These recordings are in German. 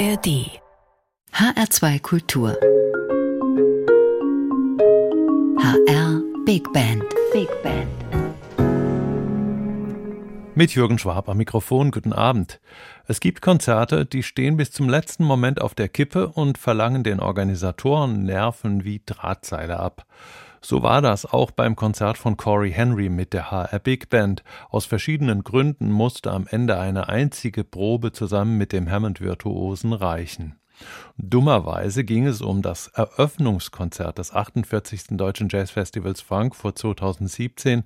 ARD HR2 Kultur. HR Big Band. Big Band. Mit Jürgen Schwab am Mikrofon, guten Abend. Es gibt Konzerte, die stehen bis zum letzten Moment auf der Kippe und verlangen den Organisatoren Nerven wie Drahtseile ab. So war das auch beim Konzert von Corey Henry mit der HR Big Band. Aus verschiedenen Gründen musste am Ende eine einzige Probe zusammen mit dem Hammond-Virtuosen reichen. Dummerweise ging es um das Eröffnungskonzert des 48. Deutschen Jazzfestivals Frankfurt 2017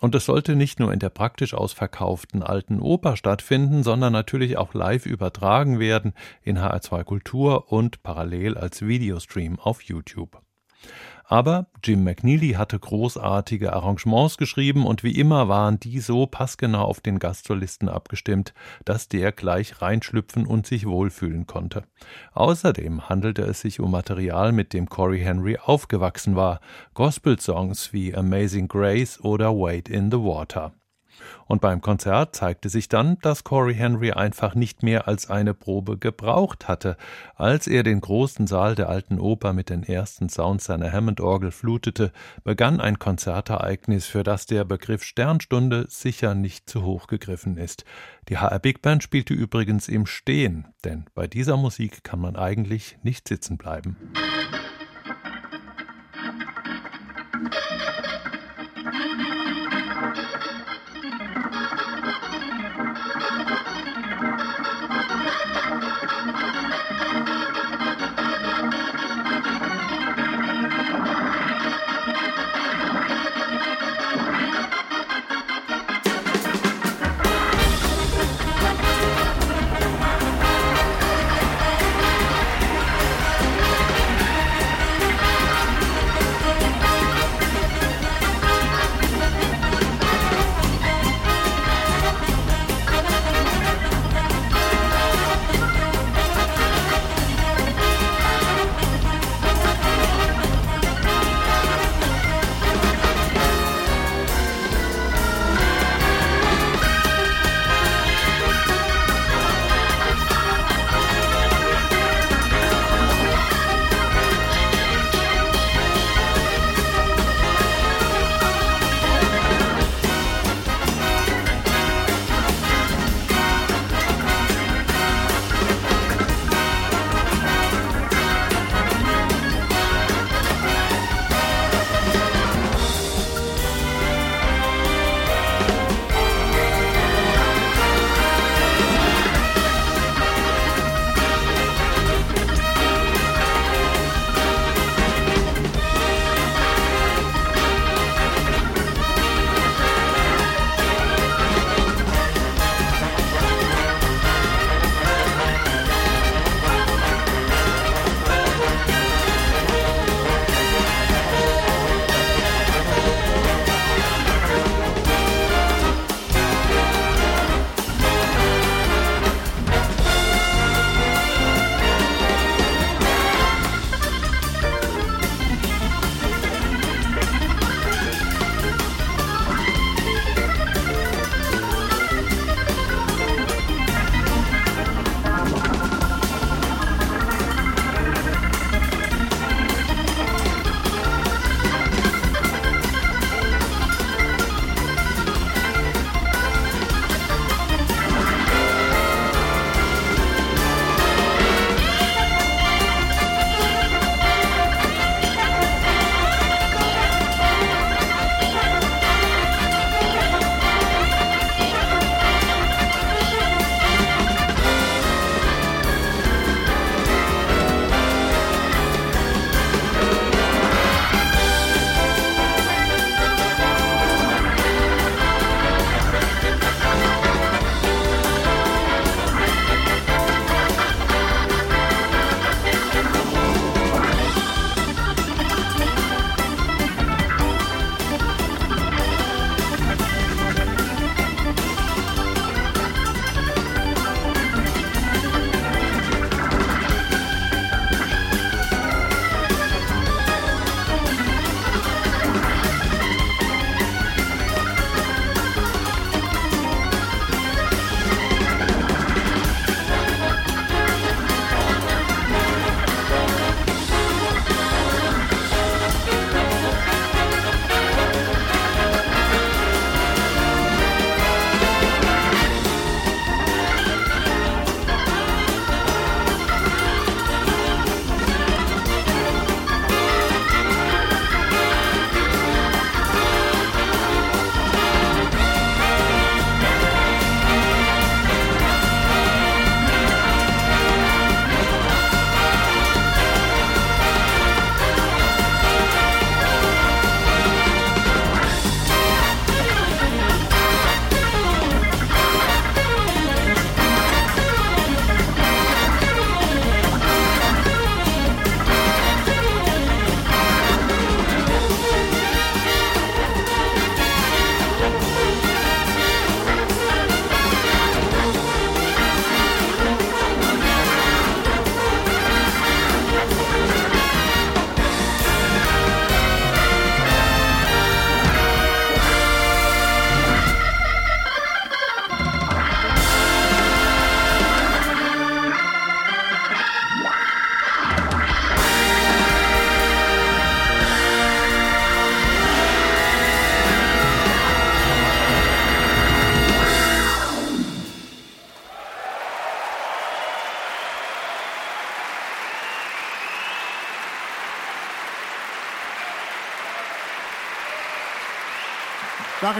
und es sollte nicht nur in der praktisch ausverkauften Alten Oper stattfinden, sondern natürlich auch live übertragen werden in HR2 Kultur und parallel als Videostream auf YouTube. Aber Jim McNeely hatte großartige Arrangements geschrieben und wie immer waren die so passgenau auf den Gastsolisten abgestimmt, dass der gleich reinschlüpfen und sich wohlfühlen konnte. Außerdem handelte es sich um Material, mit dem Corey Henry aufgewachsen war, Gospel-Songs wie Amazing Grace oder Wade in the Water. Und beim Konzert zeigte sich dann, dass Corey Henry einfach nicht mehr als eine Probe gebraucht hatte. Als er den großen Saal der alten Oper mit den ersten Sounds seiner Hammond-Orgel flutete, begann ein Konzertereignis, für das der Begriff Sternstunde sicher nicht zu hoch gegriffen ist. Die HR Big Band spielte übrigens im Stehen, denn bei dieser Musik kann man eigentlich nicht sitzen bleiben.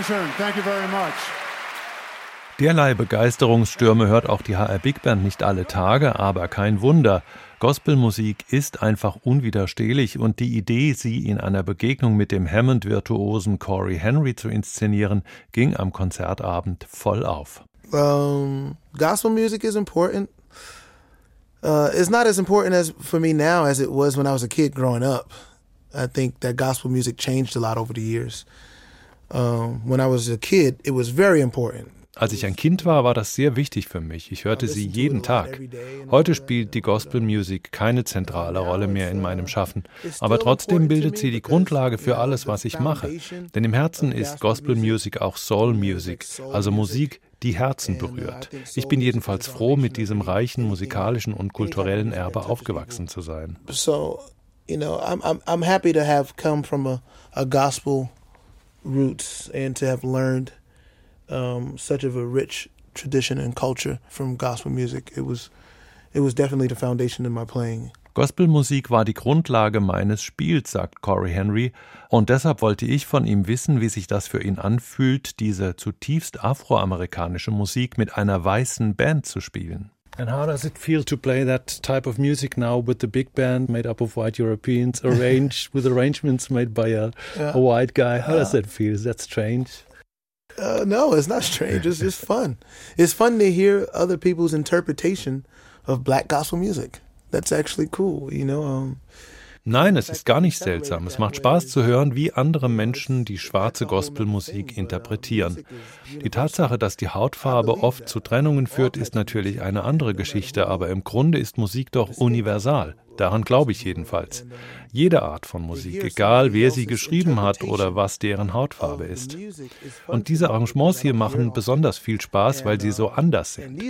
Dankeschön. Thank you very much. Derlei Begeisterungsstürme hört auch die HR Big Band nicht alle Tage, aber kein Wunder. Gospelmusik ist einfach unwiderstehlich und die Idee, sie in einer Begegnung mit dem Hammond-Virtuosen Corey Henry zu inszenieren, ging am Konzertabend voll auf. Um, gospel music is important. Uh, it's not as important as for me now as it was when I was a kid growing up. I think that gospel music changed a lot over the years. Als ich ein Kind war, war das sehr wichtig für mich. Ich hörte sie jeden Tag. Heute spielt die Gospel Music keine zentrale Rolle mehr in meinem Schaffen, aber trotzdem bildet sie die Grundlage für alles, was ich mache. Denn im Herzen ist Gospel Music auch Soul Music, also Musik, die Herzen berührt. Ich bin jedenfalls froh, mit diesem reichen musikalischen und kulturellen Erbe aufgewachsen zu sein. So, you know, I'm I'm I'm happy to have come from a, a gospel roots and to have learned um, such of a rich tradition and culture from gospel music. It was, it was definitely the foundation in my playing. Gospelmusik war die Grundlage meines Spiels, sagt Corey Henry, und deshalb wollte ich von ihm wissen, wie sich das für ihn anfühlt, diese zutiefst afroamerikanische Musik mit einer weißen Band zu spielen. And how does it feel to play that type of music now with the big band made up of white Europeans, arranged with arrangements made by a, yeah. a white guy? How does that feel? Is that strange? Uh, no, it's not strange. It's just fun. It's fun to hear other people's interpretation of black gospel music. That's actually cool, you know. Um, Nein, es ist gar nicht seltsam. Es macht Spaß zu hören, wie andere Menschen die schwarze Gospelmusik interpretieren. Die Tatsache, dass die Hautfarbe oft zu Trennungen führt, ist natürlich eine andere Geschichte, aber im Grunde ist Musik doch universal. Daran glaube ich jedenfalls. Jede Art von Musik, egal wer sie geschrieben hat oder was deren Hautfarbe ist. Und diese Arrangements hier machen besonders viel Spaß, weil sie so anders sind.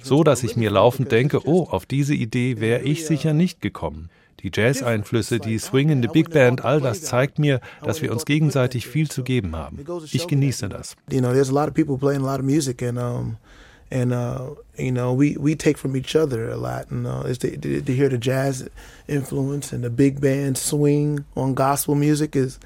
So, dass ich mir laufend denke, oh, auf diese Idee wäre ich sicher nicht gekommen. Die Jazz-Einflüsse, die swingende Big Band, all das zeigt mir, dass wir uns gegenseitig viel zu geben haben. Ich genieße das. You know, there's a lot of people playing a lot of music and um and uh, you know we we take from each other a lot and uh, is to, hear the jazz influence and the big band swing on gospel music is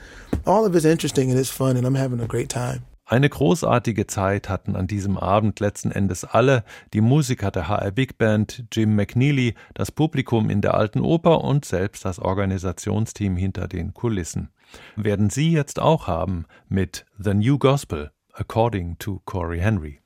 all of it's interesting and it's fun and I'm having a great time. Eine großartige Zeit hatten an diesem Abend letzten Endes alle, die Musiker der HR Big Band, Jim McNeely, das Publikum in der Alten Oper und selbst das Organisationsteam hinter den Kulissen. Werden Sie jetzt auch haben mit The New Gospel, according to Corey Henry.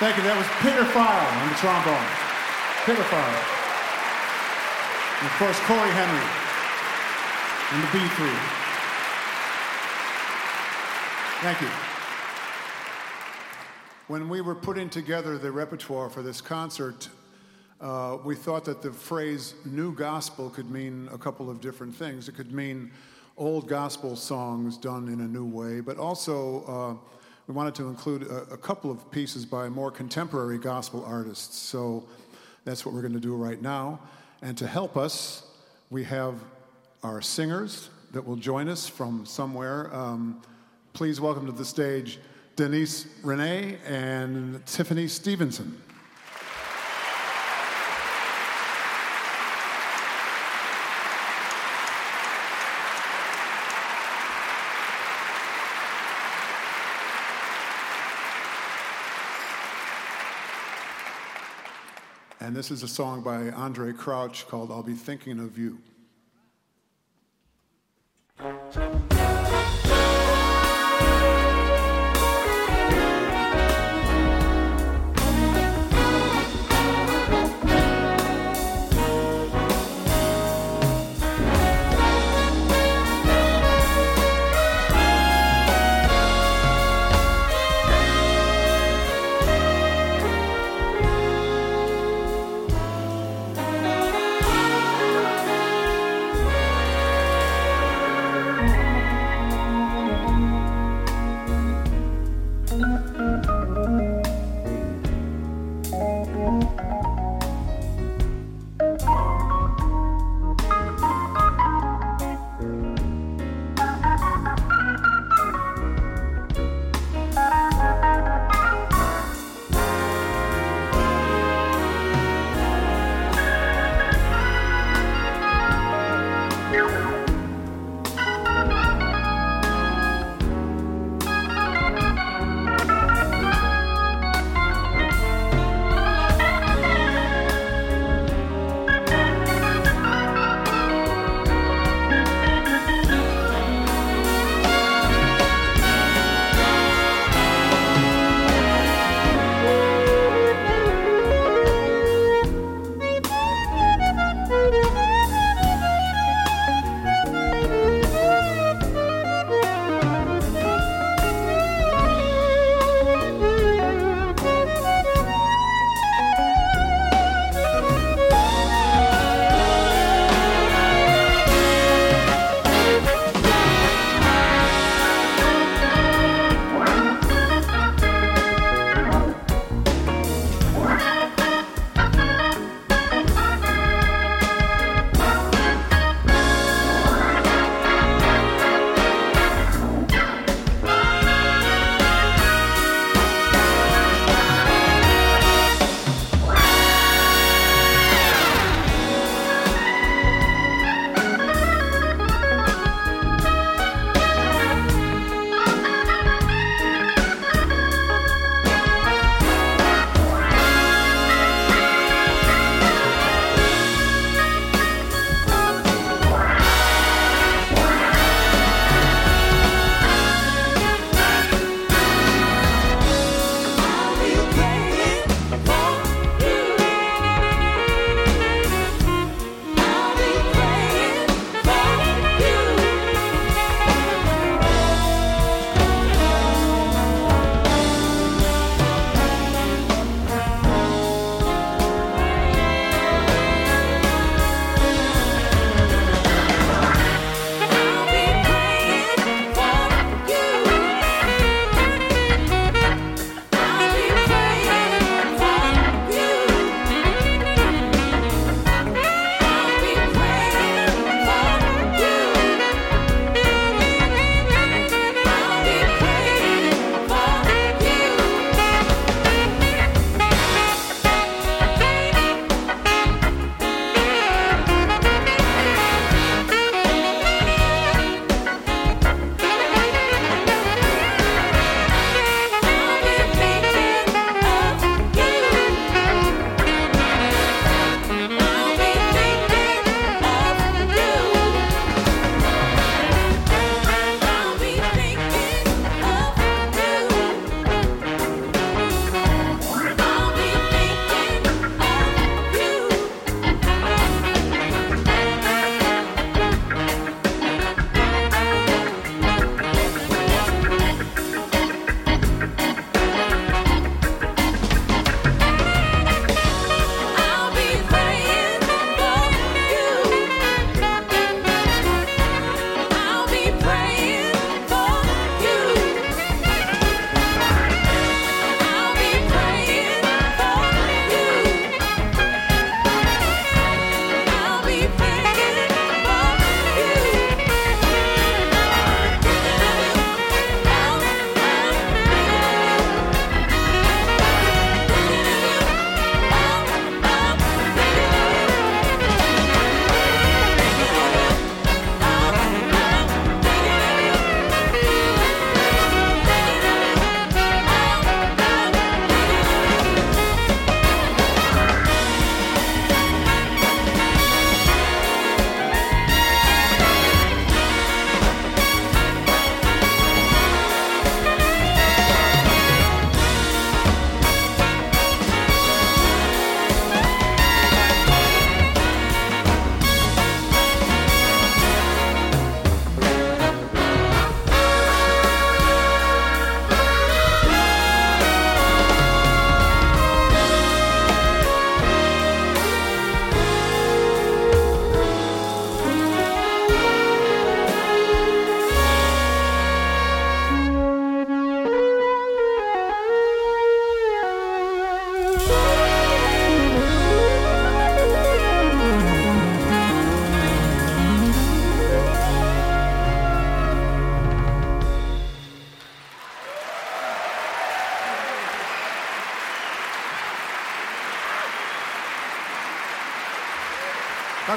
Thank you. That was Peter File on the trombone. Peter File. And of course, Corey Henry on the B3. Thank you. When we were putting together the repertoire for this concert, uh, we thought that the phrase new gospel could mean a couple of different things. It could mean old gospel songs done in a new way, but also uh, we wanted to include a, a, couple of pieces by more contemporary gospel artists. So that's what we're going to do right now. And to help us, we have our singers that will join us from somewhere. Um, please welcome to the stage Denise Renee and Tiffany Stevenson. And this is a song by Andre Crouch called I'll Be Thinking of You.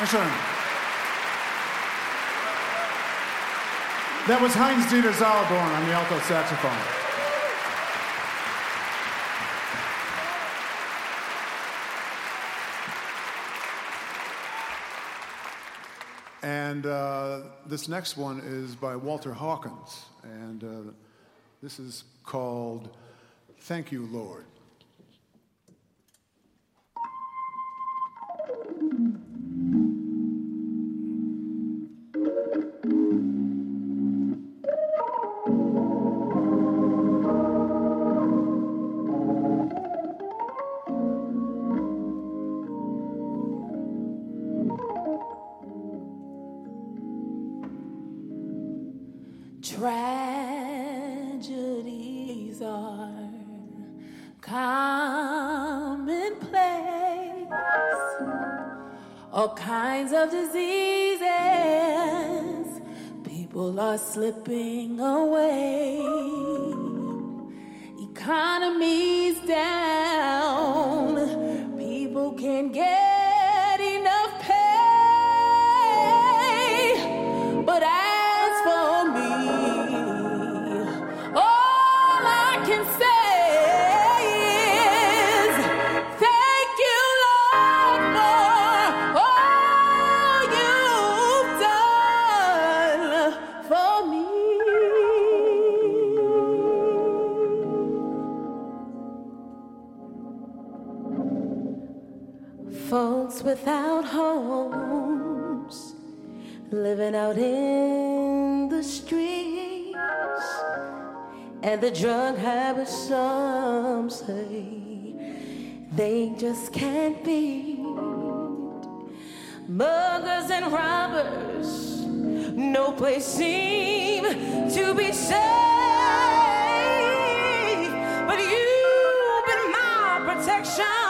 Dankeschön. That was Heinz Dieter Zalaborn on the alto saxophone. And uh, this next one is by Walter Hawkins. And uh, this is called Thank You, Lord. All kinds of diseases. People are slipping away. Economy's down. People can't get living out in the streets. And the drug habits some say they just can't beat. Muggers and robbers no place seem to be safe. But you've been my protection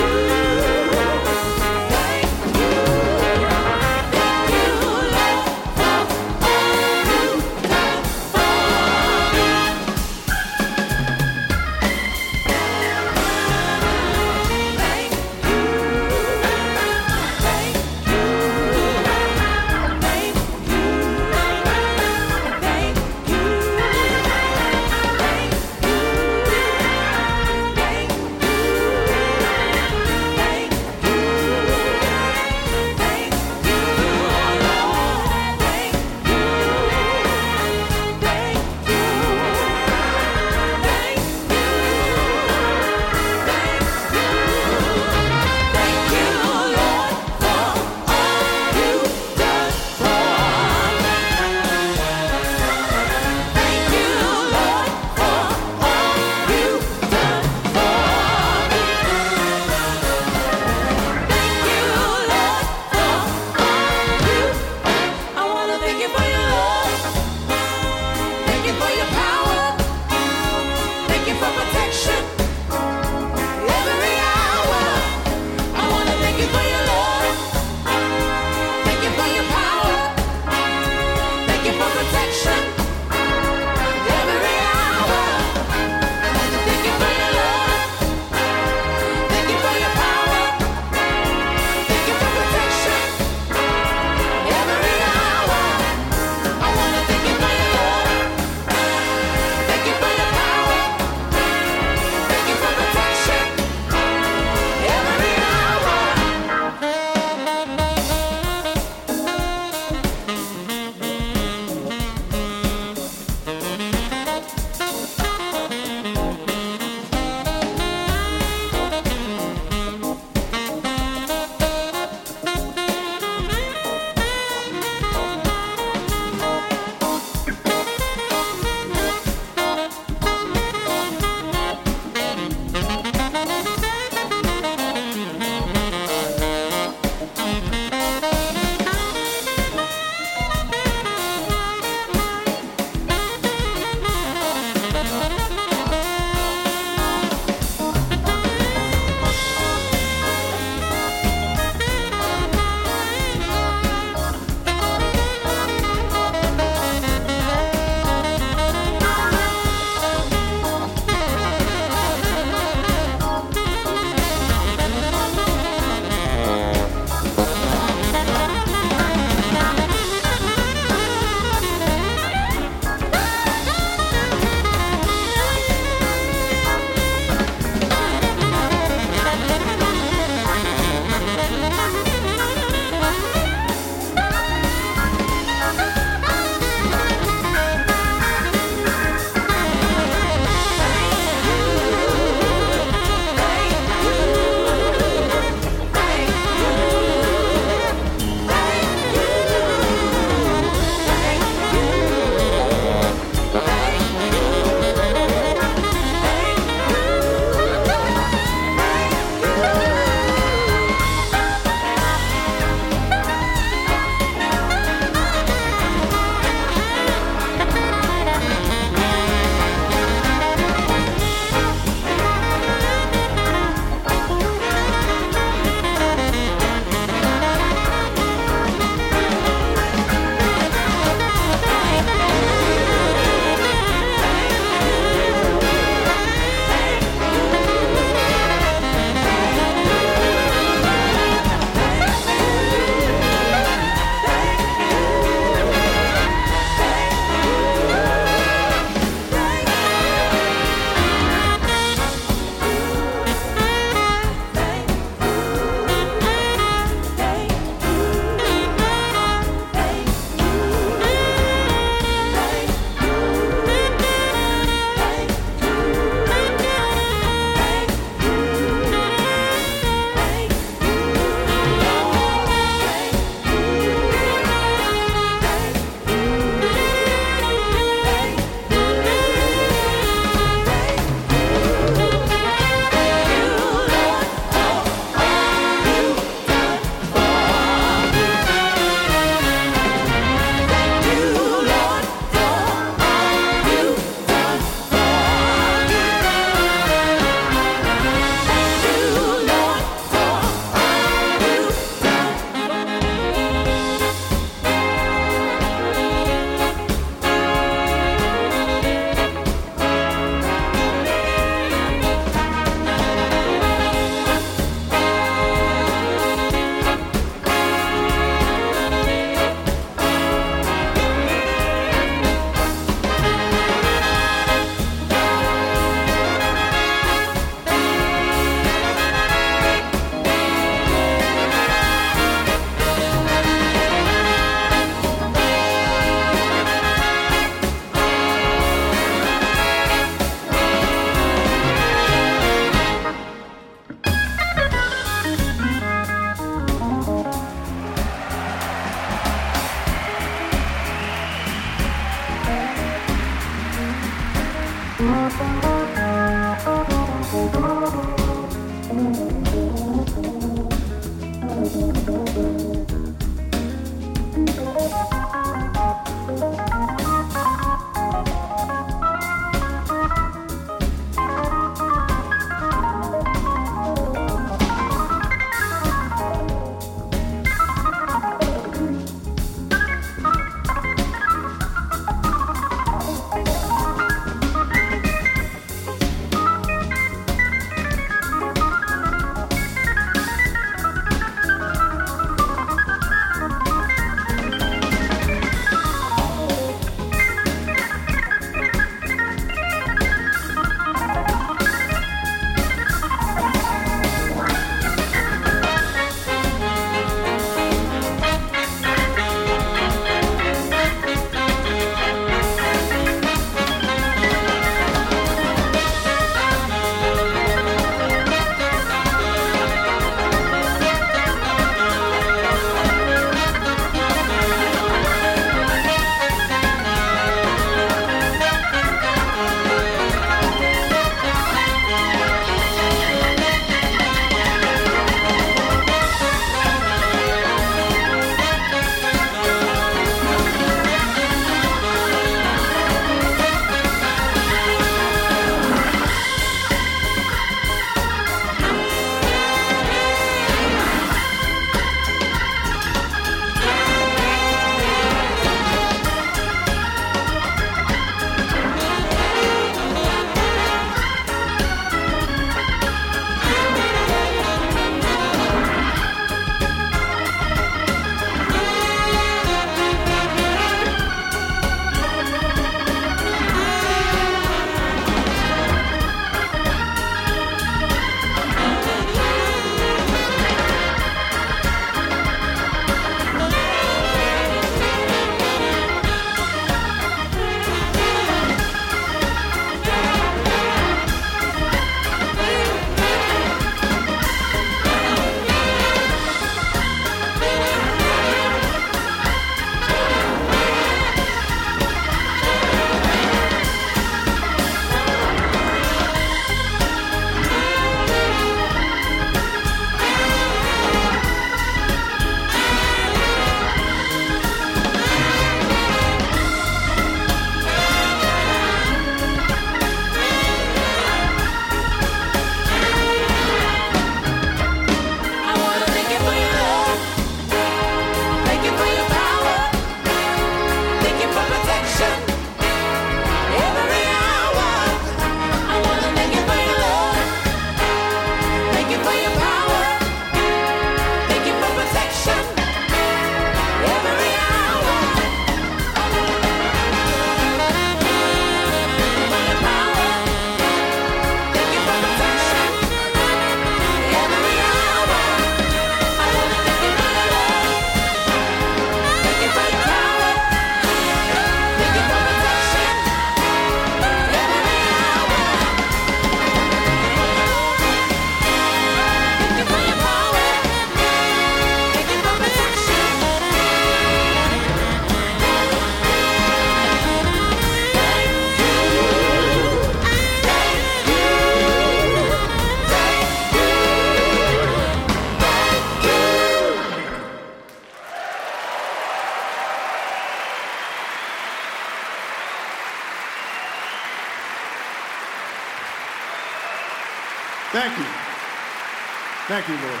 Thank you, Lord.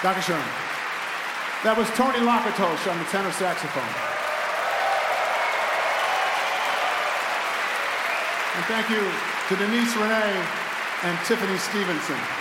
Dr. Sherman. That was Tony Lakatosh on the tenor saxophone. And thank you to Denise Renee and Tiffany Stevenson.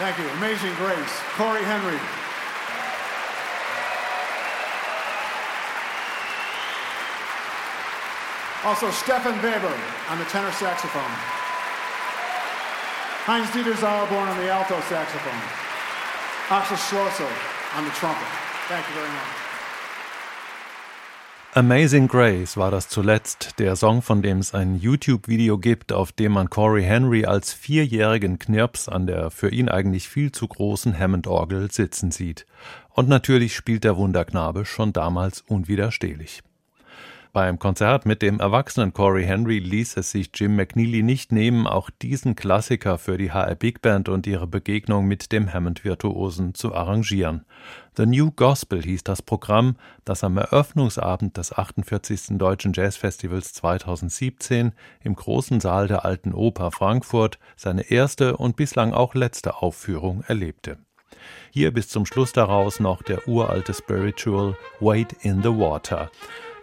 Thank you. Amazing Grace. Corey Henry. Also, Stefan Weber on the tenor saxophone. Heinz Dieter Sauerborn on the alto saxophone. Axel Schlosser on the trumpet. Thank you very much. Amazing Grace war das zuletzt, der Song, von dem es ein YouTube-Video gibt, auf dem man Corey Henry als vierjährigen Knirps an der für ihn eigentlich viel zu großen Hammond-Orgel sitzen sieht. Und natürlich spielt der Wunderknabe schon damals unwiderstehlich. Beim Konzert mit dem erwachsenen Corey Henry ließ es sich Jim McNeely nicht nehmen, auch diesen Klassiker für die HR Big Band und ihre Begegnung mit dem Hammond-Virtuosen zu arrangieren. The New Gospel hieß das Programm, das am Eröffnungsabend des 48. Deutschen Jazzfestivals 2017 im großen Saal der Alten Oper Frankfurt seine erste und bislang auch letzte Aufführung erlebte. Hier bis zum Schluss daraus noch der uralte Spiritual Wait in the Water.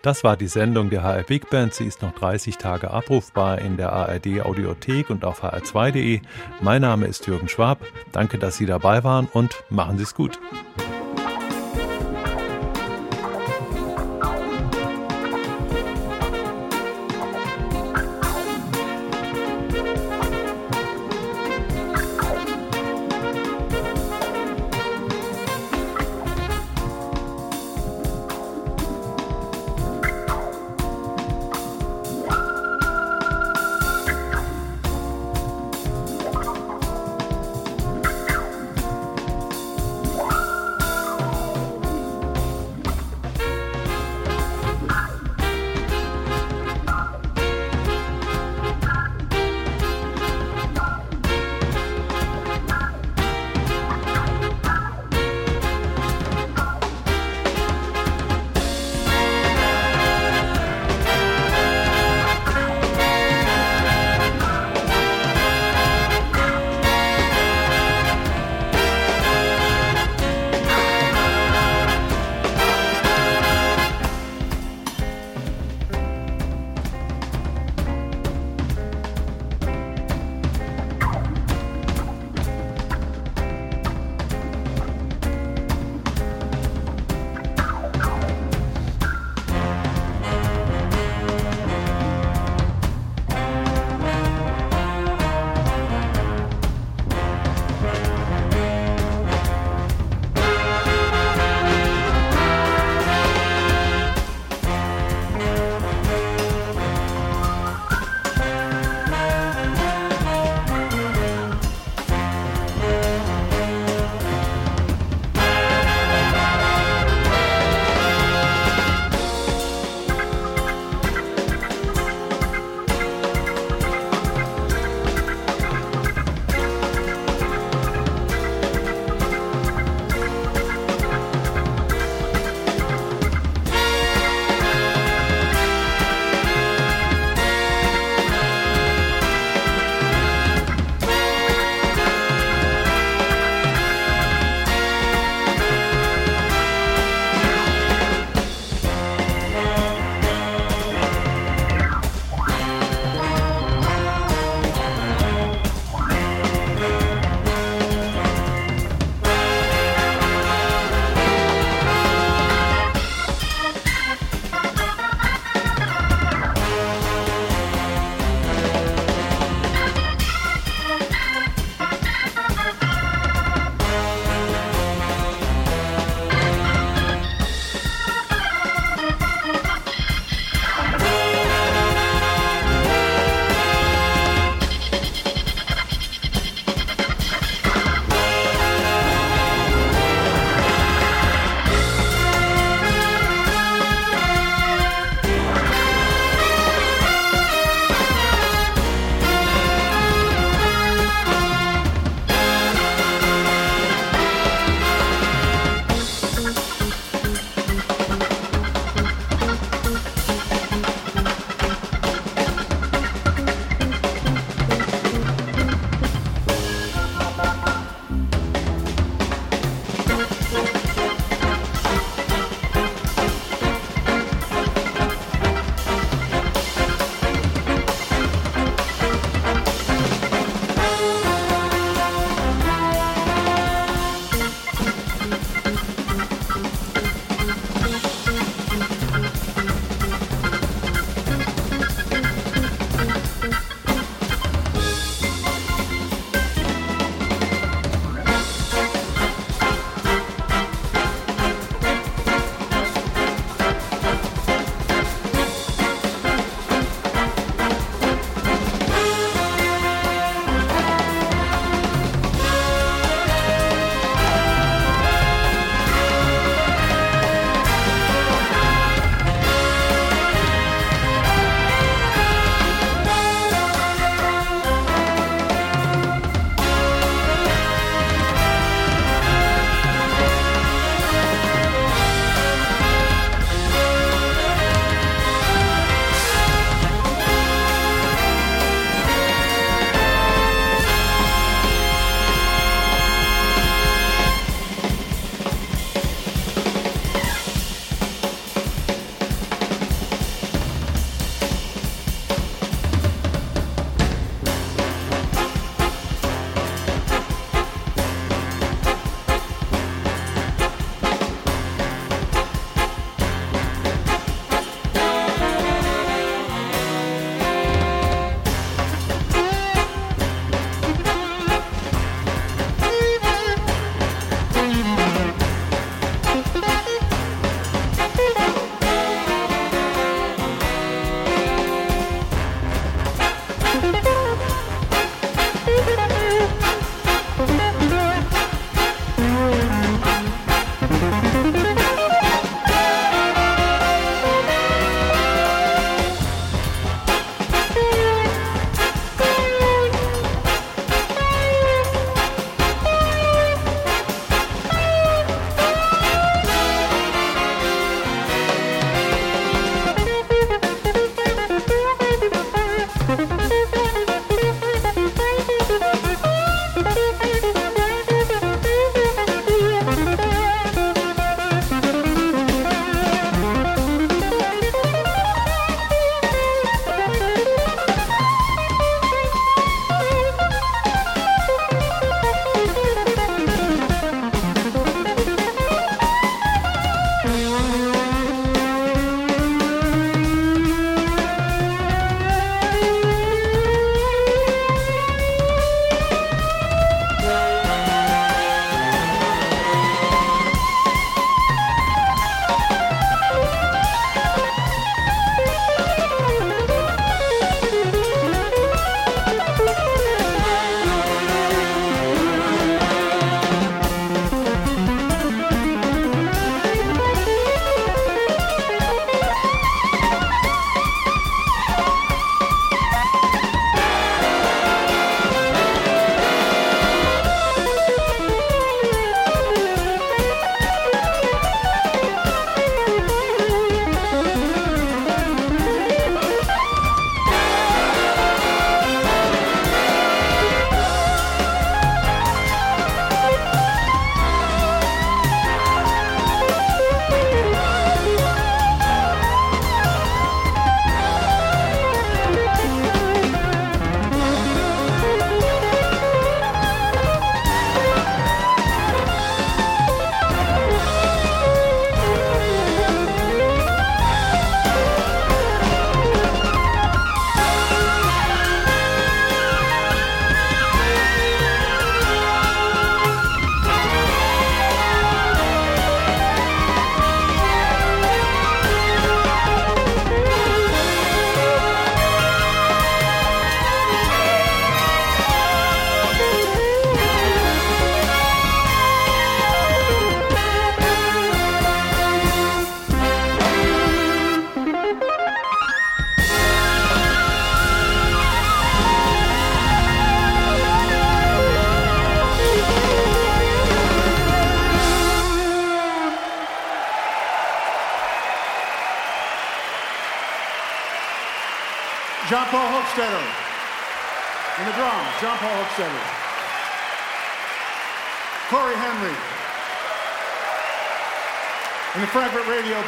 Das war die Sendung der HR Big Band. Sie ist noch 30 Tage abrufbar in der ARD Audiothek und auf hr2.de. Mein Name ist Jürgen Schwab. Danke, dass Sie dabei waren und machen Sie es gut.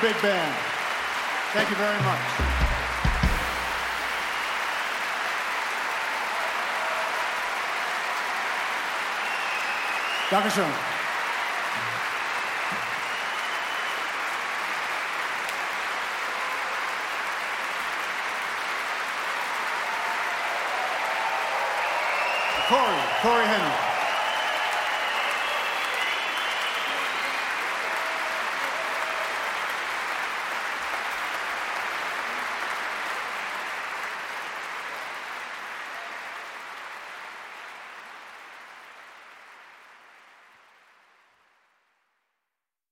Big Band. Thank you very much. Dankeschön. Corey, Corey Henry.